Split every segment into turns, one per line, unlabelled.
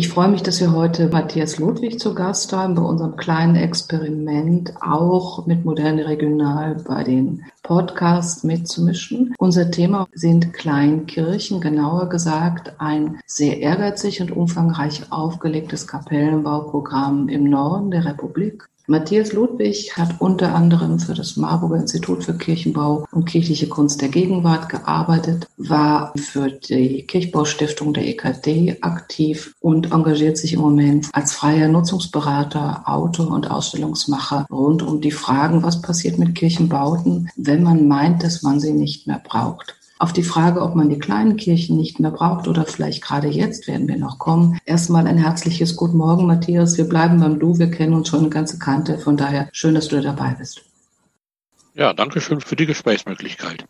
Ich freue mich, dass wir heute Matthias Ludwig zu Gast haben bei unserem kleinen Experiment, auch mit Moderne Regional bei den Podcasts mitzumischen. Unser Thema sind Kleinkirchen, genauer gesagt ein sehr ehrgeizig und umfangreich aufgelegtes Kapellenbauprogramm im Norden der Republik Matthias Ludwig hat unter anderem für das Marburger Institut für Kirchenbau und kirchliche Kunst der Gegenwart gearbeitet, war für die Kirchbaustiftung der EKD aktiv und engagiert sich im Moment als freier Nutzungsberater, Autor und Ausstellungsmacher rund um die Fragen, was passiert mit Kirchenbauten, wenn man meint, dass man sie nicht mehr braucht. Auf die Frage, ob man die kleinen Kirchen nicht mehr braucht oder vielleicht gerade jetzt werden wir noch kommen. Erstmal ein herzliches Guten Morgen, Matthias. Wir bleiben beim Du. Wir kennen uns schon eine ganze Kante. Von daher schön, dass du dabei bist.
Ja, danke schön für die Gesprächsmöglichkeit.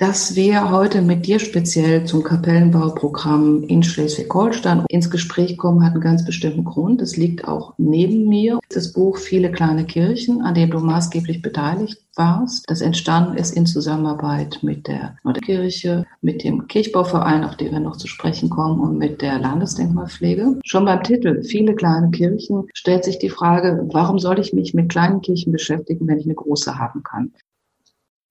Dass wir heute mit dir speziell zum Kapellenbauprogramm in Schleswig-Holstein ins Gespräch kommen, hat einen ganz bestimmten Grund. Es liegt auch neben mir das Buch Viele kleine Kirchen, an dem du maßgeblich beteiligt warst. Das entstanden ist in Zusammenarbeit mit der Nordkirche, mit dem Kirchbauverein, auf den wir noch zu sprechen kommen, und mit der Landesdenkmalpflege. Schon beim Titel Viele kleine Kirchen stellt sich die Frage, warum soll ich mich mit kleinen Kirchen beschäftigen, wenn ich eine große haben kann?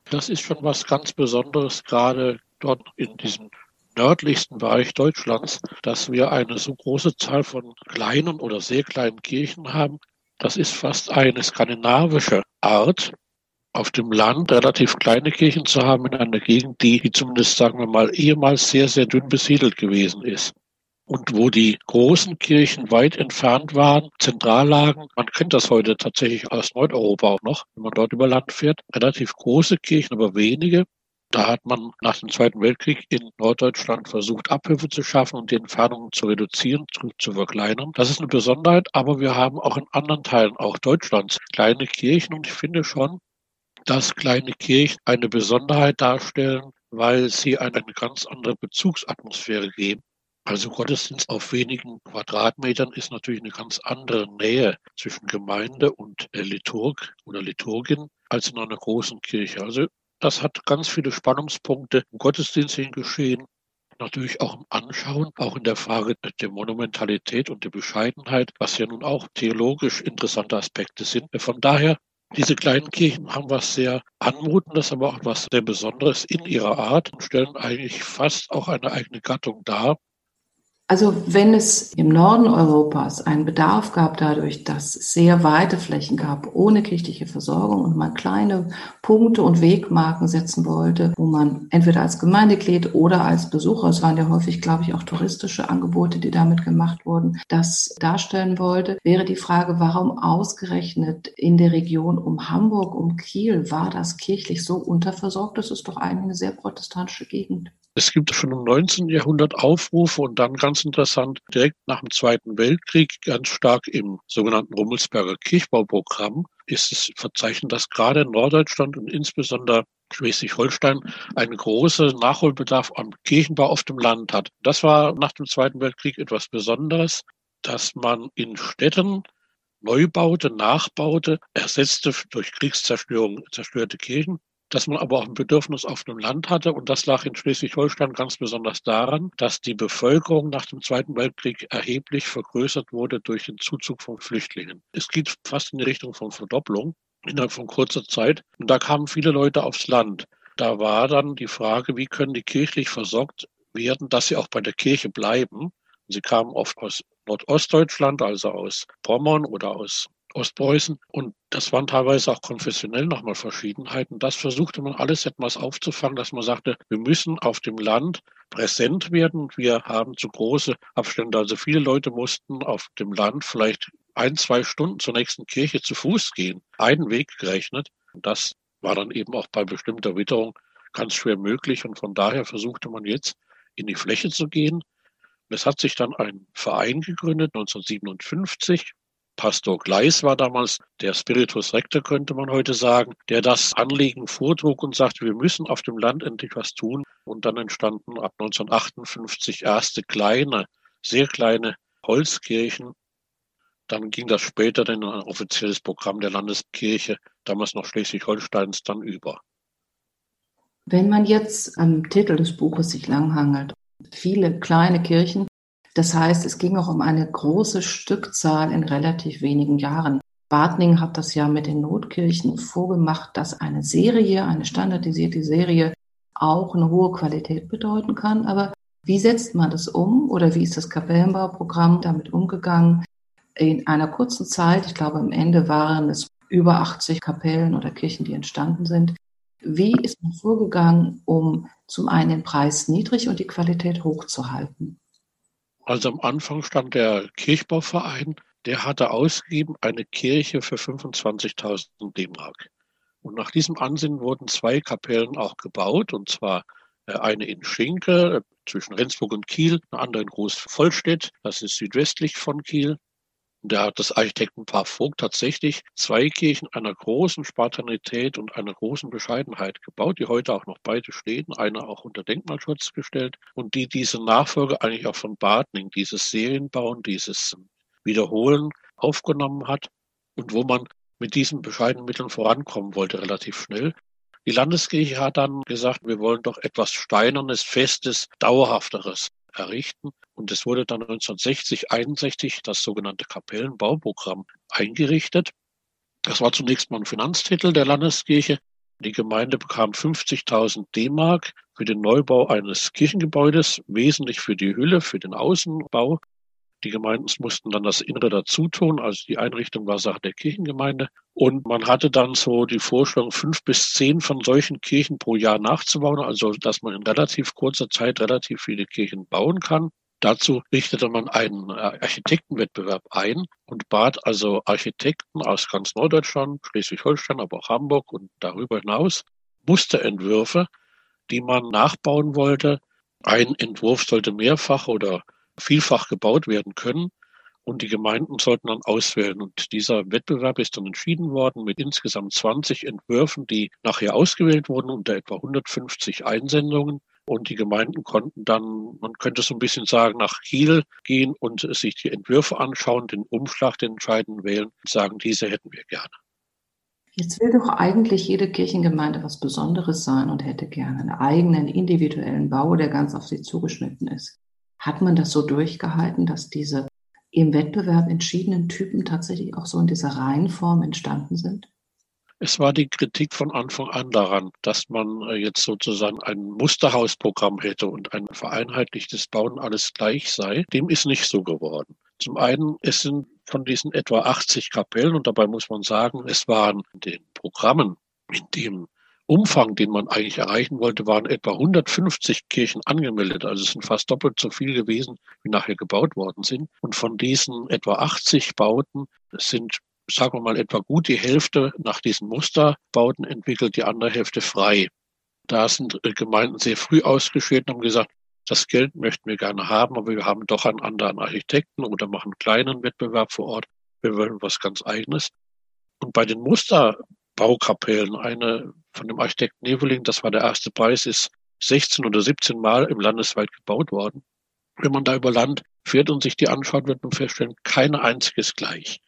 Das ist schon was ganz Besonderes, gerade dort in diesem nördlichsten Bereich Deutschlands, dass wir eine so große Zahl von kleinen oder sehr kleinen Kirchen haben. Das ist fast eine skandinavische Art, auf dem Land relativ kleine Kirchen zu haben in einer Gegend, die, zumindest, sagen wir mal, ehemals sehr, sehr dünn besiedelt gewesen ist und wo die großen Kirchen weit entfernt waren, Zentrallagen. Man kennt das heute tatsächlich aus Nordeuropa auch noch, wenn man dort über Land fährt. Relativ große Kirchen, aber wenige. Da hat man nach dem Zweiten Weltkrieg in Norddeutschland versucht, Abhilfe zu schaffen und die Entfernungen zu reduzieren, zu verkleinern. Das ist eine Besonderheit, aber wir haben auch in anderen Teilen, auch Deutschlands, kleine Kirchen und ich finde schon, dass kleine Kirchen eine Besonderheit darstellen, weil sie eine ganz andere Bezugsatmosphäre geben also Gottesdienst auf wenigen Quadratmetern ist natürlich eine ganz andere Nähe zwischen Gemeinde und Liturg oder Liturgin als in einer großen Kirche. Also das hat ganz viele Spannungspunkte im Gottesdienst hingeschehen, natürlich auch im Anschauen, auch in der Frage der Monumentalität und der Bescheidenheit, was ja nun auch theologisch interessante Aspekte sind. Von daher diese kleinen Kirchen haben was sehr Anmutendes, aber auch was sehr Besonderes in ihrer Art und stellen eigentlich fast auch eine eigene Gattung dar.
Also wenn es im Norden Europas einen Bedarf gab dadurch, dass es sehr weite Flächen gab ohne kirchliche Versorgung und man kleine Punkte und Wegmarken setzen wollte, wo man entweder als Gemeindeglied oder als Besucher, es waren ja häufig, glaube ich, auch touristische Angebote, die damit gemacht wurden, das darstellen wollte, wäre die Frage, warum ausgerechnet in der Region um Hamburg, um Kiel war das kirchlich so unterversorgt? Das ist doch eigentlich eine sehr protestantische Gegend.
Es gibt schon im 19. Jahrhundert Aufrufe und dann ganz interessant, direkt nach dem Zweiten Weltkrieg, ganz stark im sogenannten Rummelsberger Kirchbauprogramm, ist es verzeichnet, dass gerade in Norddeutschland und insbesondere Schleswig-Holstein einen großen Nachholbedarf am Kirchenbau auf dem Land hat. Das war nach dem Zweiten Weltkrieg etwas Besonderes, dass man in Städten neu baute, nachbaute, ersetzte durch Kriegszerstörung zerstörte Kirchen dass man aber auch ein Bedürfnis auf dem Land hatte. Und das lag in Schleswig-Holstein ganz besonders daran, dass die Bevölkerung nach dem Zweiten Weltkrieg erheblich vergrößert wurde durch den Zuzug von Flüchtlingen. Es geht fast in die Richtung von Verdopplung innerhalb von kurzer Zeit. Und da kamen viele Leute aufs Land. Da war dann die Frage, wie können die kirchlich versorgt werden, dass sie auch bei der Kirche bleiben. Sie kamen oft aus Nordostdeutschland, also aus Pommern oder aus Ostpreußen. Und das waren teilweise auch konfessionell nochmal Verschiedenheiten. Das versuchte man alles etwas aufzufangen, dass man sagte, wir müssen auf dem Land präsent werden. Wir haben zu große Abstände. Also viele Leute mussten auf dem Land vielleicht ein, zwei Stunden zur nächsten Kirche zu Fuß gehen. Einen Weg gerechnet. Das war dann eben auch bei bestimmter Witterung ganz schwer möglich. Und von daher versuchte man jetzt in die Fläche zu gehen. Es hat sich dann ein Verein gegründet, 1957, Pastor Gleis war damals der Spiritus Rector, könnte man heute sagen, der das Anliegen vortrug und sagte, wir müssen auf dem Land endlich was tun. Und dann entstanden ab 1958 erste kleine, sehr kleine Holzkirchen. Dann ging das später in ein offizielles Programm der Landeskirche, damals noch Schleswig-Holsteins, dann über.
Wenn man jetzt am Titel des Buches sich langhangelt, viele kleine Kirchen, Das heißt, es ging auch um eine große Stückzahl in relativ wenigen Jahren. Bartning hat das ja mit den Notkirchen vorgemacht, dass eine Serie, eine standardisierte Serie auch eine hohe Qualität bedeuten kann. Aber wie setzt man das um oder wie ist das Kapellenbauprogramm damit umgegangen? In einer kurzen Zeit, ich glaube am Ende waren es über 80 Kapellen oder Kirchen, die entstanden sind. Wie ist man vorgegangen, um zum einen den Preis niedrig und die Qualität hochzuhalten?
Also am Anfang stand der Kirchbauverein, der hatte ausgegeben eine Kirche für 25.000 D-Mark. Und nach diesem Ansinnen wurden zwei Kapellen auch gebaut, und zwar äh, eine in Schinke äh, zwischen Rendsburg und Kiel, eine andere in Groß-Vollstedt, das ist südwestlich von Kiel, da hat das Architektenpaar Vogt tatsächlich zwei Kirchen einer großen Spartanität und einer großen Bescheidenheit gebaut, die heute auch noch beide stehen, eine auch unter Denkmalschutz gestellt und die diese Nachfolge eigentlich auch von Bartning, dieses Serienbauen, dieses Wiederholen aufgenommen hat und wo man mit diesen bescheidenen Mitteln vorankommen wollte, relativ schnell. Die Landeskirche hat dann gesagt, wir wollen doch etwas Steinernes, Festes, Dauerhafteres errichten. Und es wurde dann 1960, 61 das sogenannte Kapellenbauprogramm eingerichtet. Das war zunächst mal ein Finanztitel der Landeskirche. Die Gemeinde bekam 50.000 D-Mark für den Neubau eines Kirchengebäudes, wesentlich für die Hülle, für den Außenbau. Die Gemeinden mussten dann das Innere dazu tun, also die Einrichtung war Sache der Kirchengemeinde. Und man hatte dann so die Vorstellung, fünf bis zehn von solchen Kirchen pro Jahr nachzubauen, also dass man in relativ kurzer Zeit relativ viele Kirchen bauen kann. Dazu richtete man einen äh, Architektenwettbewerb ein und bat also Architekten aus ganz Norddeutschland, Schleswig-Holstein, aber auch Hamburg und darüber hinaus Musterentwürfe, die man nachbauen wollte. Ein Entwurf sollte mehrfach oder vielfach gebaut werden können. Und die Gemeinden sollten dann auswählen. Und dieser Wettbewerb ist dann entschieden worden mit insgesamt 20 Entwürfen, die nachher ausgewählt wurden unter etwa 150 Einsendungen. Und die Gemeinden konnten dann, man könnte so ein bisschen sagen, nach Kiel gehen und sich die Entwürfe anschauen, den Umschlag, den entscheidenden wählen und sagen, diese hätten wir gerne.
Jetzt will doch eigentlich jede Kirchengemeinde was Besonderes sein und hätte gerne einen eigenen individuellen Bau, der ganz auf sie zugeschnitten ist. Hat man das so durchgehalten, dass diese im Wettbewerb entschiedenen Typen tatsächlich auch so in dieser Reihenform entstanden sind?
Es war die Kritik von Anfang an daran, dass man äh, jetzt sozusagen ein Musterhausprogramm hätte und ein vereinheitlichtes Bauen alles gleich sei. Dem ist nicht so geworden. Zum einen, es sind von diesen etwa 80 Kapellen und dabei muss man sagen, es waren in den Programmen, in dem Umfang, den man eigentlich erreichen wollte, waren etwa 150 Kirchen angemeldet. Also es sind fast doppelt so viel gewesen, wie nachher gebaut worden sind. Und von diesen etwa 80 Bauten sind, sagen wir mal, etwa gut die Hälfte nach diesen Musterbauten entwickelt, die andere Hälfte frei. Da sind Gemeinden sehr früh ausgeschieden und haben gesagt, das Geld möchten wir gerne haben, aber wir haben doch einen anderen Architekten oder machen einen kleinen Wettbewerb vor Ort. Wir wollen was ganz eigenes. Und bei den Muster Baukapellen. Eine von dem Architekten Neveling, das war der erste Preis, ist 16 oder 17 Mal im Landesweit gebaut worden. Wenn man da über Land fährt und sich die anschaut, wird man feststellen, keine einziges gleich.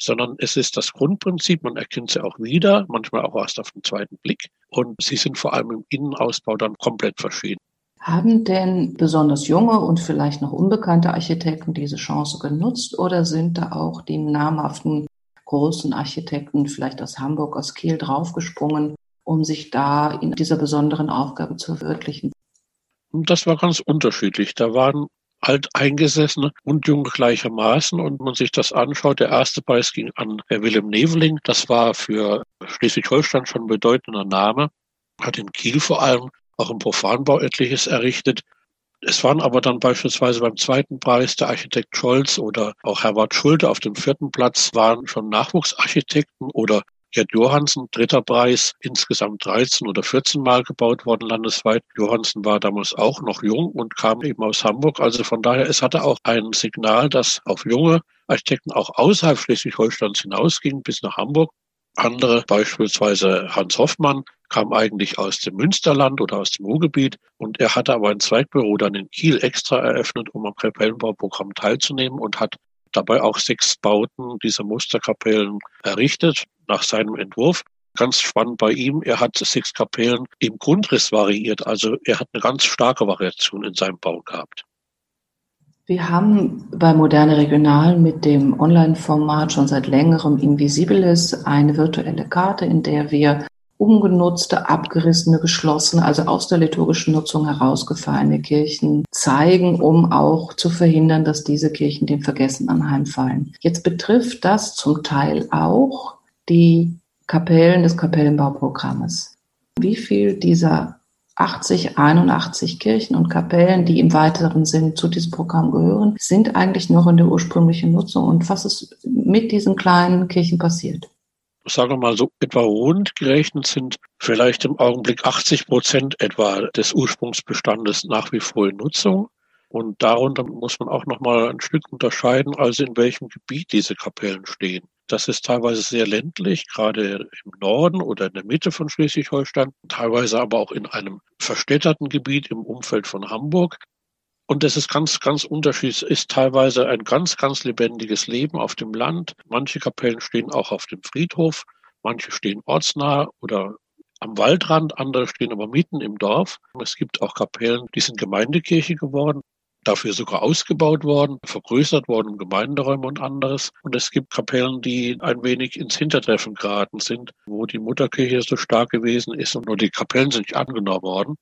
Sondern es ist das Grundprinzip, man erkennt sie auch wieder, manchmal auch erst auf den zweiten Blick. Und sie sind vor allem im Innenausbau dann komplett verschieden.
Haben denn besonders junge und vielleicht noch unbekannte Architekten diese Chance genutzt oder sind da auch die namhaften großen Architekten, vielleicht aus Hamburg, aus Kiel, draufgesprungen, um sich da in dieser besonderen Aufgabe zu verwirklichen?
Das war ganz unterschiedlich. Da waren Alteingesessene und Junge gleichermaßen. Und man sich das anschaut, der erste Preis ging an Herr Willem Neveling. Das war für Schleswig-Holstein schon ein bedeutender Name. Hat in Kiel vor allem auch im Profanbau etliches errichtet. Es waren aber dann beispielsweise beim zweiten Preis der Architekt Scholz oder auch Herbert Schulte auf dem vierten Platz waren schon Nachwuchsarchitekten oder Gerd Johansen, dritter Preis, insgesamt 13 oder 14 Mal gebaut worden landesweit. Johansen war damals auch noch jung und kam eben aus Hamburg. Also von daher, es hatte auch ein Signal, dass auf junge Architekten auch außerhalb Schleswig-Holsteins hinausging bis nach Hamburg. Andere, beispielsweise Hans Hoffmann, kam eigentlich aus dem Münsterland oder aus dem Ruhrgebiet und er hatte aber ein Zweigbüro dann in Kiel extra eröffnet, um am Kapellenbauprogramm teilzunehmen und hat dabei auch sechs Bauten dieser Musterkapellen errichtet nach seinem Entwurf. Ganz spannend bei ihm, er hat sechs Kapellen im Grundriss variiert, also er hat eine ganz starke Variation in seinem Bau gehabt.
Wir haben bei Moderne Regional mit dem Online-Format schon seit längerem Invisibilis eine virtuelle Karte, in der wir umgenutzte, abgerissene, geschlossene, also aus der liturgischen Nutzung herausgefallene Kirchen zeigen, um auch zu verhindern, dass diese Kirchen dem Vergessen anheimfallen. Jetzt betrifft das zum Teil auch die Kapellen des Kapellenbauprogrammes. Wie viel dieser 80, 81 Kirchen und Kapellen, die im weiteren Sinn zu diesem Programm gehören, sind eigentlich noch in der ursprünglichen Nutzung und was ist mit diesen kleinen Kirchen passiert?
sagen wir mal so etwa rund gerechnet sind vielleicht im Augenblick 80 Prozent etwa des Ursprungsbestandes nach wie vor in Nutzung. Und darunter muss man auch noch mal ein Stück unterscheiden, also in welchem Gebiet diese Kapellen stehen. Das ist teilweise sehr ländlich, gerade im Norden oder in der Mitte von Schleswig-Holstein, teilweise aber auch in einem verstädterten Gebiet im Umfeld von Hamburg. Und das ist ganz, ganz unterschiedlich. Es ist teilweise ein ganz, ganz lebendiges Leben auf dem Land. Manche Kapellen stehen auch auf dem Friedhof, manche stehen ortsnah oder am Waldrand, andere stehen aber mitten im Dorf. Es gibt auch Kapellen, die sind Gemeindekirche geworden, dafür sogar ausgebaut worden, vergrößert worden um Gemeinderäume und anderes. Und es gibt Kapellen, die ein wenig ins Hintertreffen geraten sind, wo die Mutterkirche so stark gewesen ist und nur die Kapellen sind nicht angenommen worden.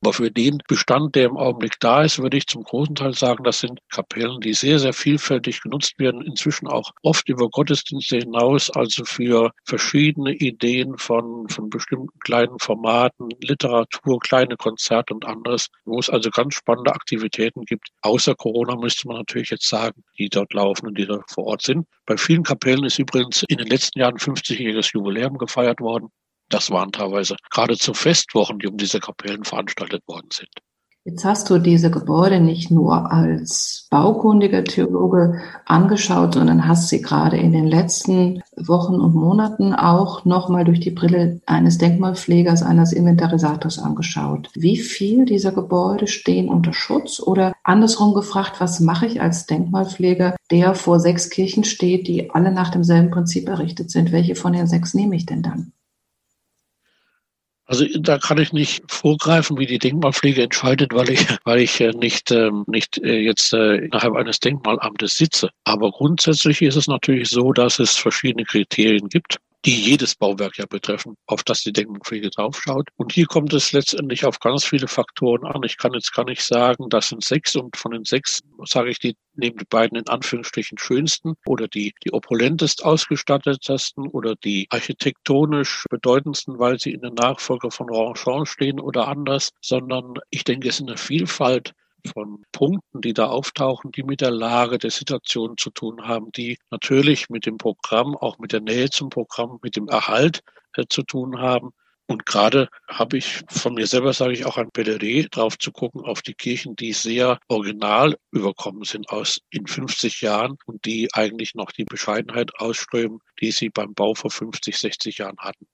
Aber für den Bestand, der im Augenblick da ist, würde ich zum großen Teil sagen, das sind Kapellen, die sehr, sehr vielfältig genutzt werden, inzwischen auch oft über Gottesdienste hinaus, also für verschiedene Ideen von, von bestimmten kleinen Formaten, Literatur, kleine Konzerte und anderes, wo es also ganz spannende Aktivitäten gibt. Außer Corona müsste man natürlich jetzt sagen, die dort laufen und die dort vor Ort sind. Bei vielen Kapellen ist übrigens in den letzten Jahren 50-jähriges Jubiläum gefeiert worden. Das waren teilweise geradezu Festwochen, die um diese Kapellen veranstaltet worden sind.
Jetzt hast du diese Gebäude nicht nur als baukundiger Theologe angeschaut, sondern hast sie gerade in den letzten Wochen und Monaten auch nochmal durch die Brille eines Denkmalpflegers, eines Inventarisators angeschaut. Wie viel dieser Gebäude stehen unter Schutz? Oder andersrum gefragt, was mache ich als Denkmalpfleger, der vor sechs Kirchen steht, die alle nach demselben Prinzip errichtet sind? Welche von den sechs nehme ich denn dann?
Also da kann ich nicht vorgreifen, wie die Denkmalpflege entscheidet, weil ich, weil ich äh, nicht, ähm, nicht äh, jetzt äh, innerhalb eines Denkmalamtes sitze. Aber grundsätzlich ist es natürlich so, dass es verschiedene Kriterien gibt die jedes Bauwerk ja betreffen, auf das die Denkmalpflege draufschaut. Und hier kommt es letztendlich auf ganz viele Faktoren an. Ich kann jetzt gar nicht sagen, das sind sechs und von den sechs sage ich, die neben die beiden in Anführungsstrichen schönsten oder die, die opulentest ausgestattetesten oder die architektonisch bedeutendsten, weil sie in der Nachfolge von Ronchamp stehen oder anders, sondern ich denke, es ist eine Vielfalt von Punkten, die da auftauchen, die mit der Lage der Situation zu tun haben, die natürlich mit dem Programm, auch mit der Nähe zum Programm, mit dem Erhalt äh, zu tun haben. Und gerade habe ich von mir selber, sage ich, auch ein Plädoyer drauf zu gucken auf die Kirchen, die sehr original überkommen sind aus in 50 Jahren und die eigentlich noch die Bescheidenheit ausströmen, die sie beim Bau vor 50, 60 Jahren hatten.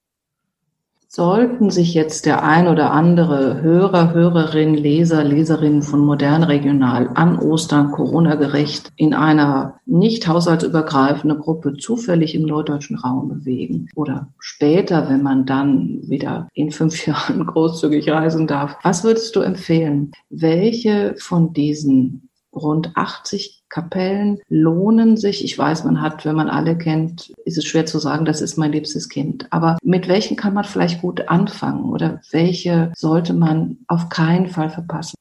Sollten sich jetzt der ein oder andere Hörer, Hörerin, Leser, Leserin von Modern Regional an Ostern Corona-gerecht in einer nicht haushaltsübergreifenden Gruppe zufällig im norddeutschen Raum bewegen oder später, wenn man dann wieder in fünf Jahren großzügig reisen darf, was würdest du empfehlen? Welche von diesen rund 80 Kapellen lohnen sich. Ich weiß, man hat, wenn man alle kennt, ist es schwer zu sagen, das ist mein liebstes Kind. Aber mit welchen kann man vielleicht gut anfangen oder welche sollte man auf keinen Fall verpassen?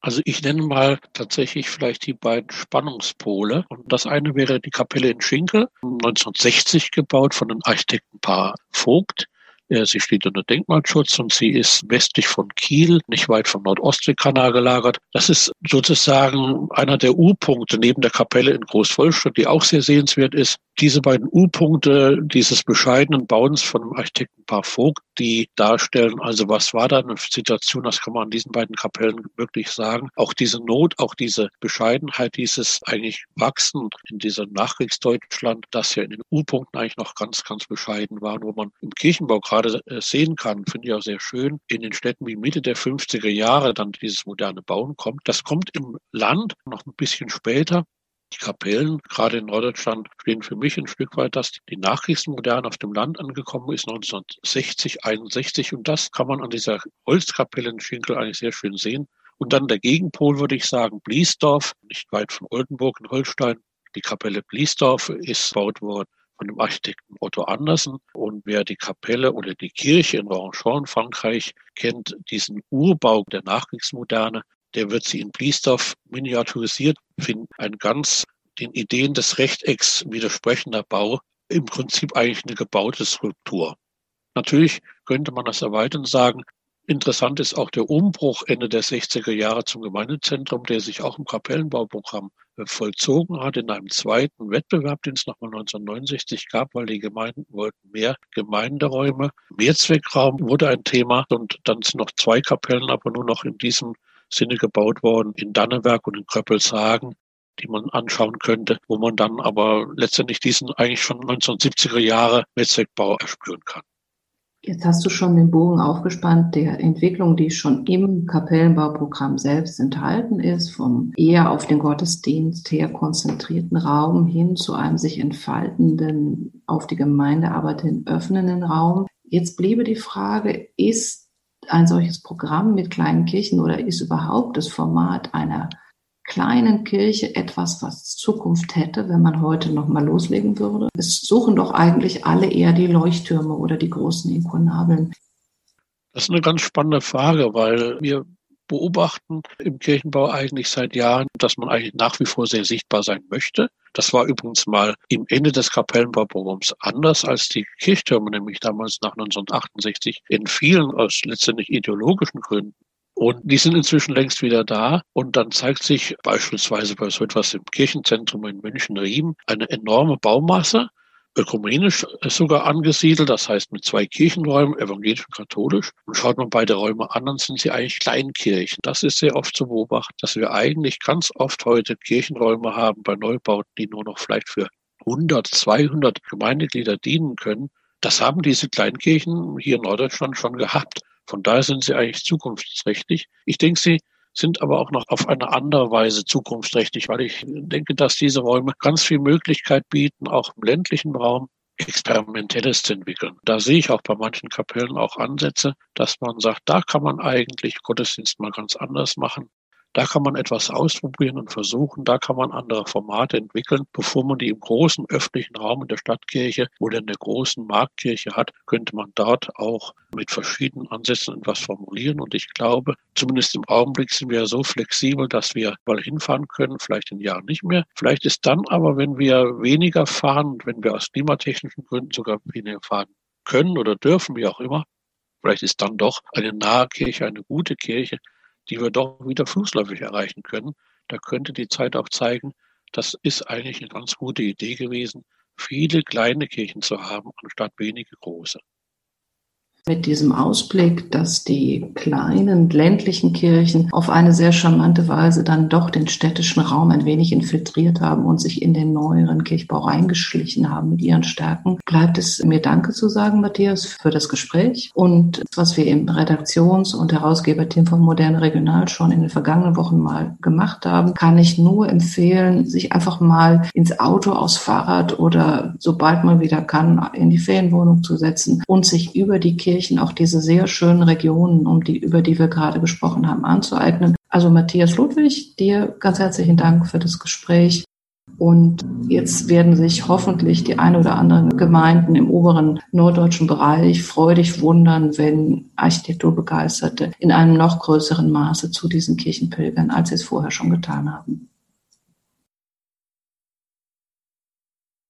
Also ich nenne mal tatsächlich vielleicht die beiden Spannungspole. Und das eine wäre die Kapelle in Schinkel, 1960 gebaut von dem Architektenpaar Vogt. Sie steht unter Denkmalschutz und sie ist westlich von Kiel, nicht weit vom Nordostseekanal gelagert. Das ist sozusagen einer der U-Punkte neben der Kapelle in Großvollstadt, die auch sehr sehenswert ist diese beiden U-Punkte dieses bescheidenen Bauens von dem Architektenpaar Vogt, die darstellen, also was war da eine Situation, das kann man an diesen beiden Kapellen wirklich sagen. Auch diese Not, auch diese Bescheidenheit, dieses eigentlich Wachsen in diesem Nachkriegsdeutschland, das ja in den U-Punkten eigentlich noch ganz, ganz bescheiden war, wo man im Kirchenbau gerade äh, sehen kann, finde ich auch sehr schön, in den Städten wie Mitte der 50er Jahre dann dieses moderne Bauen kommt. Das kommt im Land noch ein bisschen später. Die Kapellen, gerade in Norddeutschland, stehen für mich ein Stück weit, dass die Nachkriegsmoderne auf dem Land angekommen ist, 1960, 61. Und das kann man an dieser Holzkapelle in Schinkel eigentlich sehr schön sehen. Und dann der Gegenpol würde ich sagen, Bliesdorf, nicht weit von Oldenburg in Holstein. Die Kapelle Bliesdorf ist gebaut worden von dem Architekten Otto Andersen. Und wer die Kapelle oder die Kirche in Ronchamp Frankreich kennt, diesen Urbau der Nachkriegsmoderne, der wird sie in Bliesdorf miniaturisiert finden. Ein ganz den Ideen des Rechtecks widersprechender Bau, im Prinzip eigentlich eine gebaute Skulptur. Natürlich könnte man das erweitern und sagen, interessant ist auch der Umbruch Ende der 60er Jahre zum Gemeindezentrum, der sich auch im Kapellenbauprogramm vollzogen hat in einem zweiten Wettbewerb, den es nochmal 1969 gab, weil die Gemeinden wollten mehr Gemeinderäume. Mehrzweckraum wurde ein Thema und dann sind noch zwei Kapellen, aber nur noch in diesem Sinne gebaut worden, in Danneberg und in Kröppelshagen die man anschauen könnte, wo man dann aber letztendlich diesen eigentlich schon 1970er Jahre Mehrzweckbau erspüren kann.
Jetzt hast du schon den Bogen aufgespannt der Entwicklung, die schon im Kapellenbauprogramm selbst enthalten ist, vom eher auf den Gottesdienst her konzentrierten Raum hin zu einem sich entfaltenden, auf die Gemeindearbeit hin öffnenden Raum. Jetzt bliebe die Frage, ist ein solches Programm mit kleinen Kirchen oder ist überhaupt das Format einer kleinen Kirche etwas, was Zukunft hätte, wenn man heute noch mal loslegen würde? Es suchen doch eigentlich alle eher die Leuchttürme oder die großen Ikonabeln.
Das ist eine ganz spannende Frage, weil wir beobachten im Kirchenbau eigentlich seit Jahren, dass man eigentlich nach wie vor sehr sichtbar sein möchte. Das war übrigens mal im Ende des Kapellenbauprogramms anders als die Kirchtürme, nämlich damals nach 1968 in vielen aus letztendlich ideologischen Gründen und die sind inzwischen längst wieder da. Und dann zeigt sich beispielsweise bei so etwas im Kirchenzentrum in München-Riem eine enorme Baumasse, ökumenisch sogar angesiedelt, das heißt mit zwei Kirchenräumen, evangelisch und katholisch. Und schaut man beide Räume an, dann sind sie eigentlich Kleinkirchen. Das ist sehr oft zu beobachten, dass wir eigentlich ganz oft heute Kirchenräume haben bei Neubauten, die nur noch vielleicht für 100, 200 Gemeindeglieder dienen können. Das haben diese Kleinkirchen hier in Norddeutschland schon gehabt. Von daher sind sie eigentlich zukunftsträchtig. Ich denke, sie sind aber auch noch auf eine andere Weise zukunftsträchtig, weil ich denke, dass diese Räume ganz viel Möglichkeit bieten, auch im ländlichen Raum Experimentelles zu entwickeln. Da sehe ich auch bei manchen Kapellen auch Ansätze, dass man sagt, da kann man eigentlich Gottesdienst mal ganz anders machen. Da kann man etwas ausprobieren und versuchen. Da kann man andere Formate entwickeln, bevor man die im großen öffentlichen Raum in der Stadtkirche oder in der großen Marktkirche hat, könnte man dort auch mit verschiedenen Ansätzen etwas formulieren. Und ich glaube, zumindest im Augenblick sind wir so flexibel, dass wir mal hinfahren können, vielleicht in Jahren nicht mehr. Vielleicht ist dann aber, wenn wir weniger fahren, wenn wir aus klimatechnischen Gründen sogar weniger fahren können oder dürfen, wie auch immer, vielleicht ist dann doch eine nahe Kirche, eine gute Kirche die wir doch wieder fußläufig erreichen können. Da könnte die Zeit auch zeigen, das ist eigentlich eine ganz gute Idee gewesen, viele kleine Kirchen zu haben, anstatt wenige große
mit diesem Ausblick, dass die kleinen ländlichen Kirchen auf eine sehr charmante Weise dann doch den städtischen Raum ein wenig infiltriert haben und sich in den neueren Kirchbau reingeschlichen haben mit ihren Stärken, bleibt es mir Danke zu sagen, Matthias, für das Gespräch. Und was wir im Redaktions- und Herausgeberteam von Moderne Regional schon in den vergangenen Wochen mal gemacht haben, kann ich nur empfehlen, sich einfach mal ins Auto, aus Fahrrad oder sobald man wieder kann, in die Ferienwohnung zu setzen und sich über die Kirche Kirchen auch diese sehr schönen Regionen, um die, über die wir gerade gesprochen haben, anzueignen. Also Matthias Ludwig, dir ganz herzlichen Dank für das Gespräch. Und jetzt werden sich hoffentlich die ein oder anderen Gemeinden im oberen norddeutschen Bereich freudig wundern, wenn Architekturbegeisterte in einem noch größeren Maße zu diesen Kirchen pilgern, als sie es vorher schon getan haben.